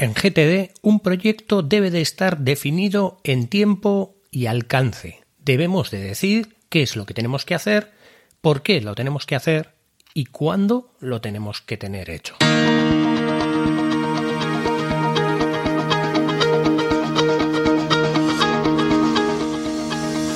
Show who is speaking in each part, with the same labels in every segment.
Speaker 1: En GTD, un proyecto debe de estar definido en tiempo y alcance. Debemos de decir qué es lo que tenemos que hacer, por qué lo tenemos que hacer y cuándo lo tenemos que tener hecho.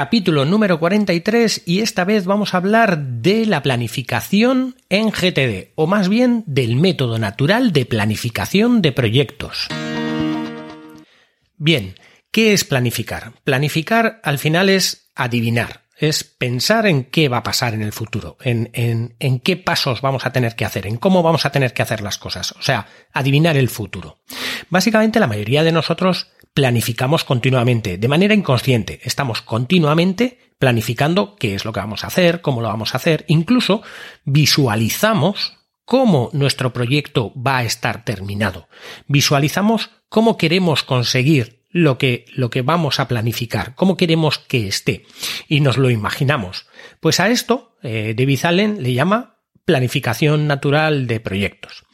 Speaker 1: Capítulo número 43 y esta vez vamos a hablar de la planificación en GTD, o más bien del método natural de planificación de proyectos. Bien, ¿qué es planificar? Planificar al final es adivinar, es pensar en qué va a pasar en el futuro, en, en, en, qué pasos vamos a tener que hacer, en cómo vamos a tener que hacer las cosas, o sea, adivinar el futuro. Básicamente la mayoría de nosotros planificamos continuamente, de manera inconsciente. Estamos continuamente planificando qué es lo que vamos a hacer, cómo lo vamos a hacer, incluso visualizamos cómo nuestro proyecto va a estar terminado. Visualizamos cómo queremos conseguir lo que, lo que vamos a planificar, cómo queremos que esté. Y nos lo imaginamos. Pues a esto, eh, David Allen le llama planificación natural de proyectos.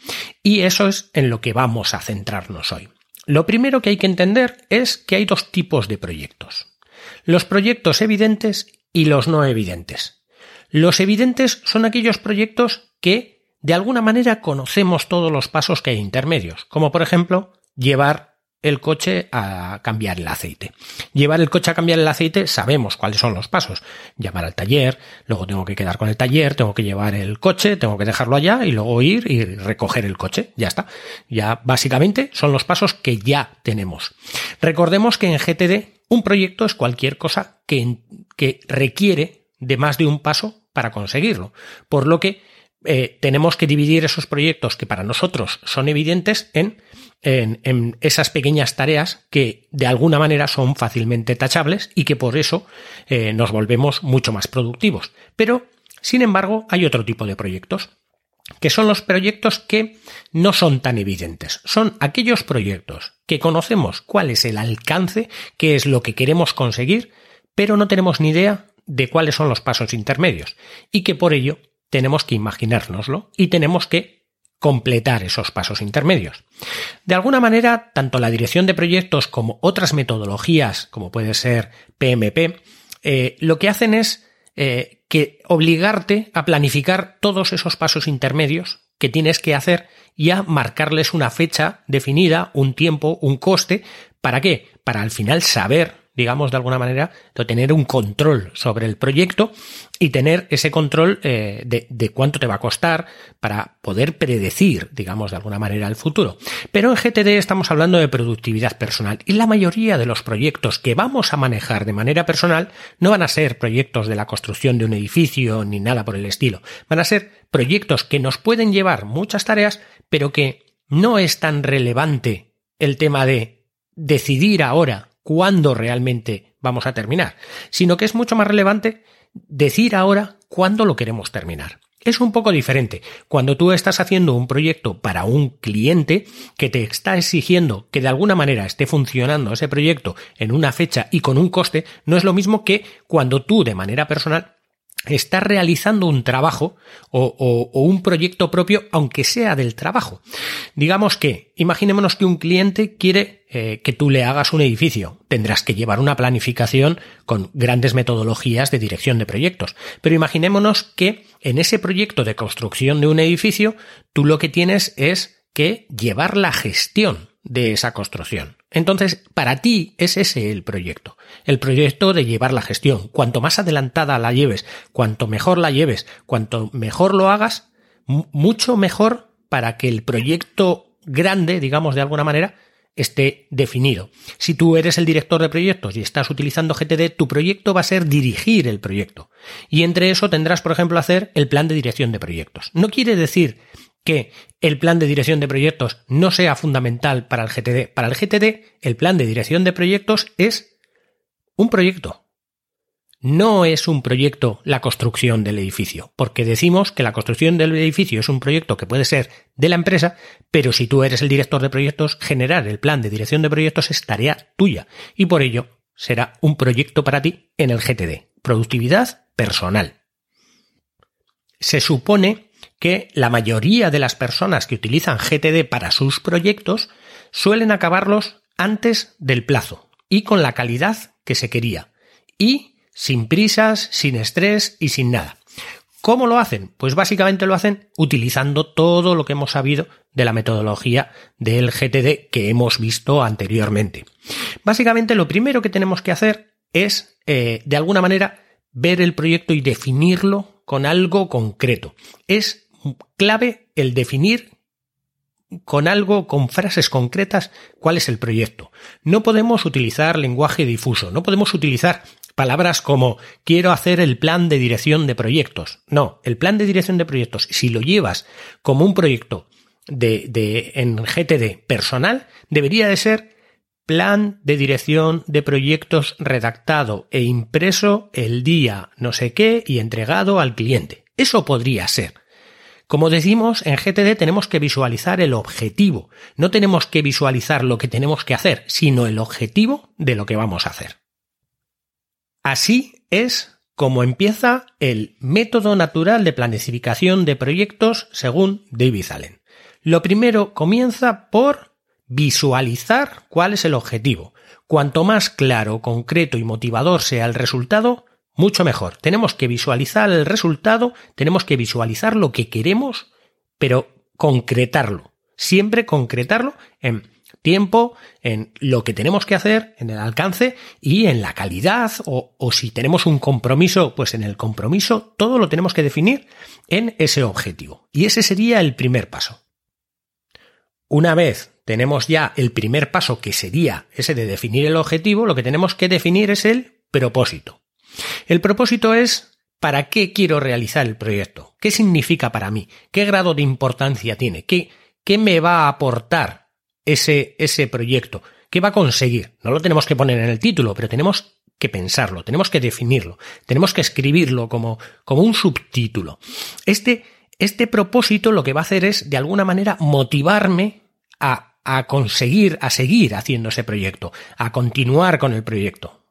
Speaker 1: Y eso es en lo que vamos a centrarnos hoy. Lo primero que hay que entender es que hay dos tipos de proyectos. Los proyectos evidentes y los no evidentes. Los evidentes son aquellos proyectos que de alguna manera conocemos todos los pasos que hay intermedios, como por ejemplo llevar el coche a cambiar el aceite. Llevar el coche a cambiar el aceite sabemos cuáles son los pasos. Llamar al taller, luego tengo que quedar con el taller, tengo que llevar el coche, tengo que dejarlo allá y luego ir y recoger el coche. Ya está. Ya básicamente son los pasos que ya tenemos. Recordemos que en GTD un proyecto es cualquier cosa que, que requiere de más de un paso para conseguirlo. Por lo que eh, tenemos que dividir esos proyectos que para nosotros son evidentes en en, esas pequeñas tareas que de alguna manera son fácilmente tachables y que por eso eh, nos volvemos mucho más productivos. Pero, sin embargo, hay otro tipo de proyectos que son los proyectos que no son tan evidentes. Son aquellos proyectos que conocemos cuál es el alcance, qué es lo que queremos conseguir, pero no tenemos ni idea de cuáles son los pasos intermedios y que por ello tenemos que imaginárnoslo y tenemos que completar esos pasos intermedios. De alguna manera, tanto la dirección de proyectos como otras metodologías, como puede ser PMP, eh, lo que hacen es eh, que obligarte a planificar todos esos pasos intermedios que tienes que hacer y a marcarles una fecha definida, un tiempo, un coste. ¿Para qué? Para al final saber digamos, de alguna manera, de tener un control sobre el proyecto y tener ese control eh, de, de, cuánto te va a costar para poder predecir, digamos, de alguna manera el futuro. Pero en GTD estamos hablando de productividad personal y la mayoría de los proyectos que vamos a manejar de manera personal no van a ser proyectos de la construcción de un edificio ni nada por el estilo. Van a ser proyectos que nos pueden llevar muchas tareas, pero que no es tan relevante el tema de decidir ahora cuándo realmente vamos a terminar, sino que es mucho más relevante decir ahora cuándo lo queremos terminar. Es un poco diferente. Cuando tú estás haciendo un proyecto para un cliente que te está exigiendo que de alguna manera esté funcionando ese proyecto en una fecha y con un coste, no es lo mismo que cuando tú de manera personal estás realizando un trabajo o, un proyecto propio, aunque sea del trabajo. Digamos que, imaginémonos que un cliente quiere eh, que tú le hagas un edificio. Tendrás que llevar una planificación con grandes metodologías de dirección de proyectos. Pero imaginémonos que en ese proyecto de construcción de un edificio, tú lo que tienes es que llevar la gestión de esa construcción. Entonces, para ti es ese el proyecto, el proyecto de llevar la gestión. Cuanto más adelantada la lleves, cuanto mejor la lleves, cuanto mejor lo hagas, mucho mejor para que el proyecto grande, digamos de alguna manera, esté definido. Si tú eres el director de proyectos y estás utilizando GTD, tu proyecto va a ser dirigir el proyecto. Y entre eso tendrás, por ejemplo, hacer el plan de dirección de proyectos. No quiere decir que el plan de dirección de proyectos no sea fundamental para el GTD. Para el GTD, el plan de dirección de proyectos es un proyecto. No es un proyecto la construcción del edificio, porque decimos que la construcción del edificio es un proyecto que puede ser de la empresa, pero si tú eres el director de proyectos, generar el plan de dirección de proyectos es tarea tuya y por ello será un proyecto para ti en el GTD. Productividad personal. Se supone que la mayoría de las personas que utilizan GTD para sus proyectos suelen acabarlos antes del plazo y con la calidad que se quería y sin prisas, sin estrés y sin nada. ¿Cómo lo hacen? Pues básicamente lo hacen utilizando todo lo que hemos sabido de la metodología del GTD que hemos visto anteriormente. Básicamente lo primero que tenemos que hacer es, eh, de alguna manera, ver el proyecto y definirlo con algo concreto. Es clave el definir con algo, con frases concretas, cuál es el proyecto. No podemos utilizar lenguaje difuso, no podemos utilizar palabras como quiero hacer el plan de dirección de proyectos. No, el plan de dirección de proyectos, si lo llevas como un proyecto de, de en GTD personal, debería de ser plan de dirección de proyectos redactado e impreso el día no sé qué y entregado al cliente. Eso podría ser. Como decimos, en GTD tenemos que visualizar el objetivo. No tenemos que visualizar lo que tenemos que hacer, sino el objetivo de lo que vamos a hacer. Así es como empieza el método natural de planificación de proyectos según David Allen. Lo primero comienza por visualizar cuál es el objetivo. Cuanto más claro, concreto y motivador sea el resultado, mucho mejor. Tenemos que visualizar el resultado, tenemos que visualizar lo que queremos, pero concretarlo. Siempre concretarlo en tiempo, en lo que tenemos que hacer, en el alcance y en la calidad, o, si tenemos un compromiso, pues en el compromiso, todo lo tenemos que definir en ese objetivo. Y ese sería el primer paso. Una vez tenemos ya el primer paso, que sería ese de definir el objetivo, lo que tenemos que definir es el propósito. El propósito es ¿para qué quiero realizar el proyecto? ¿Qué significa para mí? ¿Qué grado de importancia tiene? ¿Qué, me va a aportar ese, ese proyecto? ¿Qué va a conseguir? No lo tenemos que poner en el título, pero tenemos que pensarlo, tenemos que definirlo, tenemos que escribirlo como, como un subtítulo. Este, este propósito lo que va a hacer es, de alguna manera, motivarme a, a conseguir, a seguir haciendo ese proyecto, a continuar con el proyecto.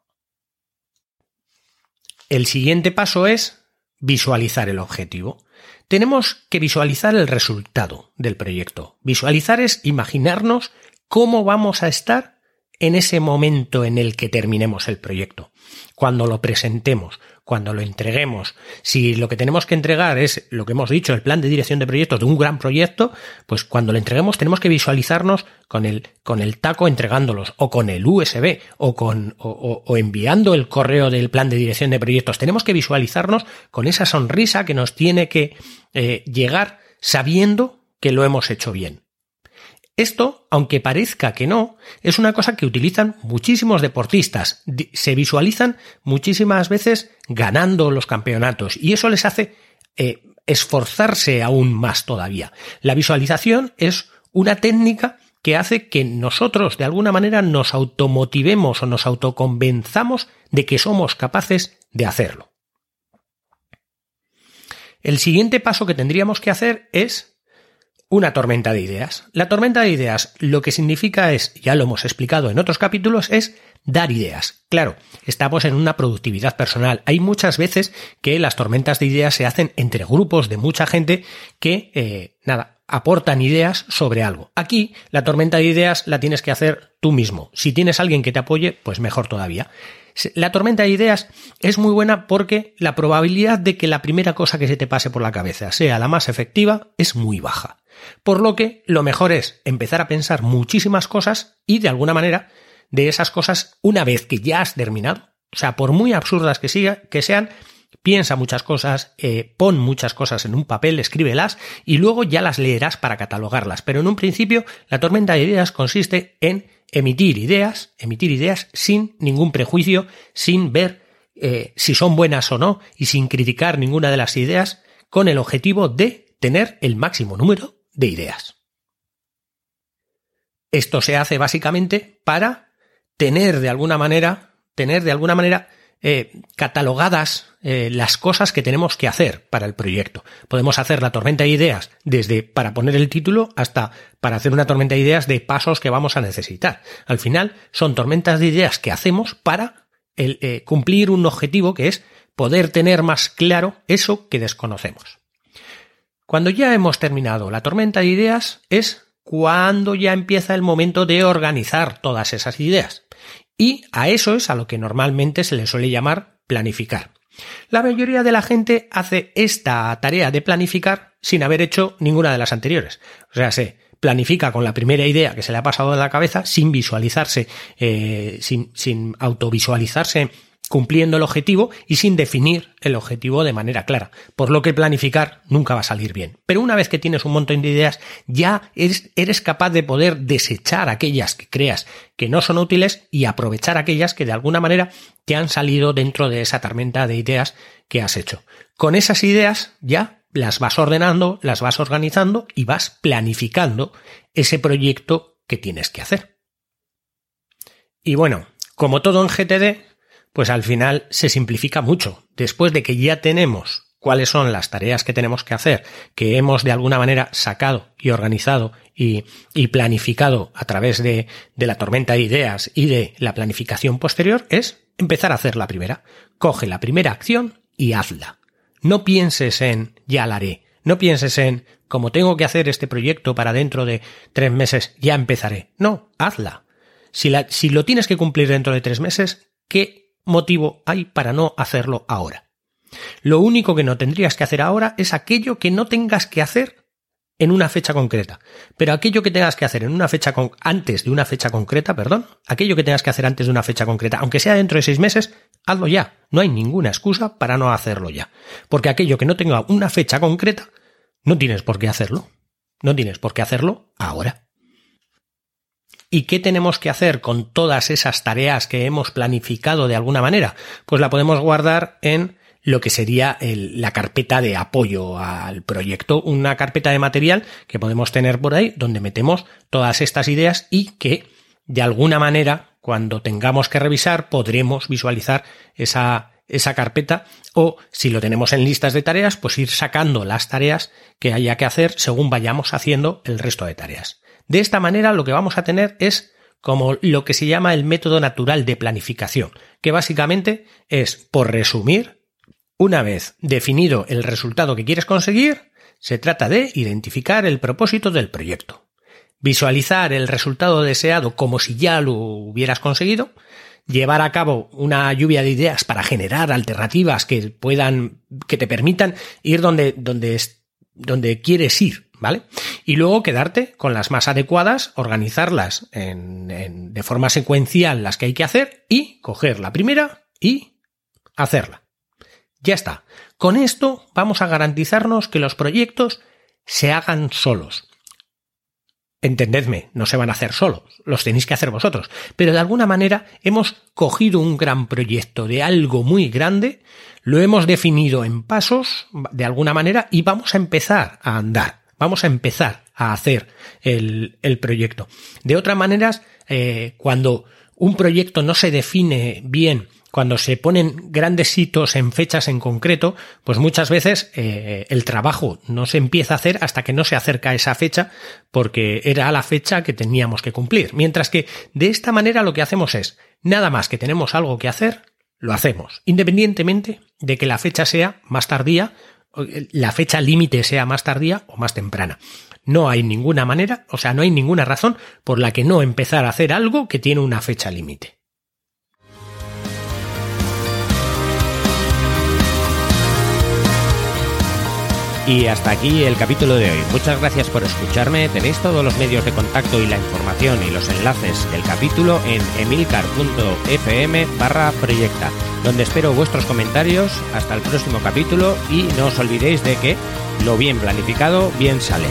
Speaker 1: El siguiente paso es visualizar el objetivo. Tenemos que visualizar el resultado del proyecto. Visualizar es imaginarnos cómo vamos a estar en ese momento en el que terminemos el proyecto, cuando lo presentemos, cuando lo entreguemos. Si lo que tenemos que entregar es lo que hemos dicho, el plan de dirección de proyectos de un gran proyecto, pues cuando lo entreguemos tenemos que visualizarnos con el, con el taco entregándolos, o con el USB, o con, o, o enviando el correo del plan de dirección de proyectos. Tenemos que visualizarnos con esa sonrisa que nos tiene que eh, llegar sabiendo que lo hemos hecho bien. Esto, aunque parezca que no, es una cosa que utilizan muchísimos deportistas. Se visualizan muchísimas veces ganando los campeonatos y eso les hace eh, esforzarse aún más todavía. La visualización es una técnica que hace que nosotros de alguna manera nos automotivemos o nos autoconvenzamos de que somos capaces de hacerlo. El siguiente paso que tendríamos que hacer es una tormenta de ideas. La tormenta de ideas lo que significa es, ya lo hemos explicado en otros capítulos, es dar ideas. Claro, estamos en una productividad personal. Hay muchas veces que las tormentas de ideas se hacen entre grupos de mucha gente que, eh, nada, aportan ideas sobre algo. Aquí la tormenta de ideas la tienes que hacer tú mismo. Si tienes alguien que te apoye, pues mejor todavía. La tormenta de ideas es muy buena porque la probabilidad de que la primera cosa que se te pase por la cabeza sea la más efectiva es muy baja. Por lo que lo mejor es empezar a pensar muchísimas cosas y de alguna manera de esas cosas, una vez que ya has terminado, o sea, por muy absurdas que, siga, que sean, piensa muchas cosas, eh, pon muchas cosas en un papel, escríbelas y luego ya las leerás para catalogarlas. Pero en un principio, la tormenta de ideas consiste en emitir ideas, emitir ideas sin ningún prejuicio, sin ver eh, si son buenas o no y sin criticar ninguna de las ideas, con el objetivo de tener el máximo número de ideas. Esto se hace básicamente para tener de alguna manera, tener de alguna manera eh, catalogadas eh, las cosas que tenemos que hacer para el proyecto. Podemos hacer la tormenta de ideas desde para poner el título hasta para hacer una tormenta de ideas de pasos que vamos a necesitar. Al final son tormentas de ideas que hacemos para el, eh, cumplir un objetivo que es poder tener más claro eso que desconocemos. Cuando ya hemos terminado la tormenta de ideas es cuando ya empieza el momento de organizar todas esas ideas. Y a eso es a lo que normalmente se le suele llamar planificar. La mayoría de la gente hace esta tarea de planificar sin haber hecho ninguna de las anteriores. O sea, se planifica con la primera idea que se le ha pasado en la cabeza sin visualizarse, eh, sin, sin autovisualizarse cumpliendo el objetivo y sin definir el objetivo de manera clara, por lo que planificar nunca va a salir bien. Pero una vez que tienes un montón de ideas, ya eres, capaz de poder desechar aquellas que creas que no son útiles y aprovechar aquellas que de alguna manera te han salido dentro de esa tormenta de ideas que has hecho. Con esas ideas ya las vas ordenando, las vas organizando y vas planificando ese proyecto que tienes que hacer. Y bueno, como todo en GTD, pues al final se simplifica mucho. Después de que ya tenemos cuáles son las tareas que tenemos que hacer, que hemos de alguna manera sacado y organizado y, planificado a través de, de la tormenta de ideas y de la planificación posterior, es empezar a hacer la primera. Coge la primera acción y hazla. No pienses en ya la haré. No pienses en como tengo que hacer este proyecto para dentro de tres meses, ya empezaré. No, hazla. Si, la, si lo tienes que cumplir dentro de tres meses, ¿qué motivo hay para no hacerlo ahora. Lo único que no tendrías que hacer ahora es aquello que no tengas que hacer en una fecha concreta. Pero aquello que tengas que hacer en una fecha con, antes de una fecha concreta, perdón, aquello que tengas que hacer antes de una fecha concreta, aunque sea dentro de seis meses, hazlo ya. No hay ninguna excusa para no hacerlo ya. Porque aquello que no tenga una fecha concreta, no tienes por qué hacerlo. No tienes por qué hacerlo ahora. ¿Y qué tenemos que hacer con todas esas tareas que hemos planificado de alguna manera? Pues la podemos guardar en lo que sería la carpeta de apoyo al proyecto, una carpeta de material que podemos tener por ahí donde metemos todas estas ideas y que de alguna manera cuando tengamos que revisar podremos visualizar esa, esa carpeta o si lo tenemos en listas de tareas pues ir sacando las tareas que haya que hacer según vayamos haciendo el resto de tareas. De esta manera lo que vamos a tener es como lo que se llama el método natural de planificación, que básicamente es, por resumir, una vez definido el resultado que quieres conseguir, se trata de identificar el propósito del proyecto, visualizar el resultado deseado como si ya lo hubieras conseguido, llevar a cabo una lluvia de ideas para generar alternativas que puedan, que te permitan ir donde, donde, donde quieres ir, Y luego quedarte con las más adecuadas, organizarlas de forma secuencial las que hay que hacer y coger la primera y hacerla. Ya está. Con esto vamos a garantizarnos que los proyectos se hagan solos. Entendedme, no se van a hacer solos, los tenéis que hacer vosotros. Pero de alguna manera hemos cogido un gran proyecto de algo muy grande, lo hemos definido en pasos, de alguna manera, y vamos a empezar a andar. Vamos a empezar a hacer el, proyecto. De otras maneras, eh, cuando un proyecto no se define bien, cuando se ponen grandes hitos en fechas en concreto, pues muchas veces eh, el trabajo no se empieza a hacer hasta que no se acerca a esa fecha, porque era la fecha que teníamos que cumplir. Mientras que de esta manera lo que hacemos es, nada más que tenemos algo que hacer, lo hacemos, independientemente de que la fecha sea más tardía la fecha límite sea más tardía o más temprana. No hay ninguna manera, o sea, no hay ninguna razón por la que no empezar a hacer algo que tiene una fecha límite.
Speaker 2: Y hasta aquí el capítulo de hoy. Muchas gracias por escucharme. Tenéis todos los medios de contacto y la información y los enlaces del capítulo en emilcar.fm barra proyecta, donde espero vuestros comentarios. Hasta el próximo capítulo y no os olvidéis de que lo bien planificado bien sale.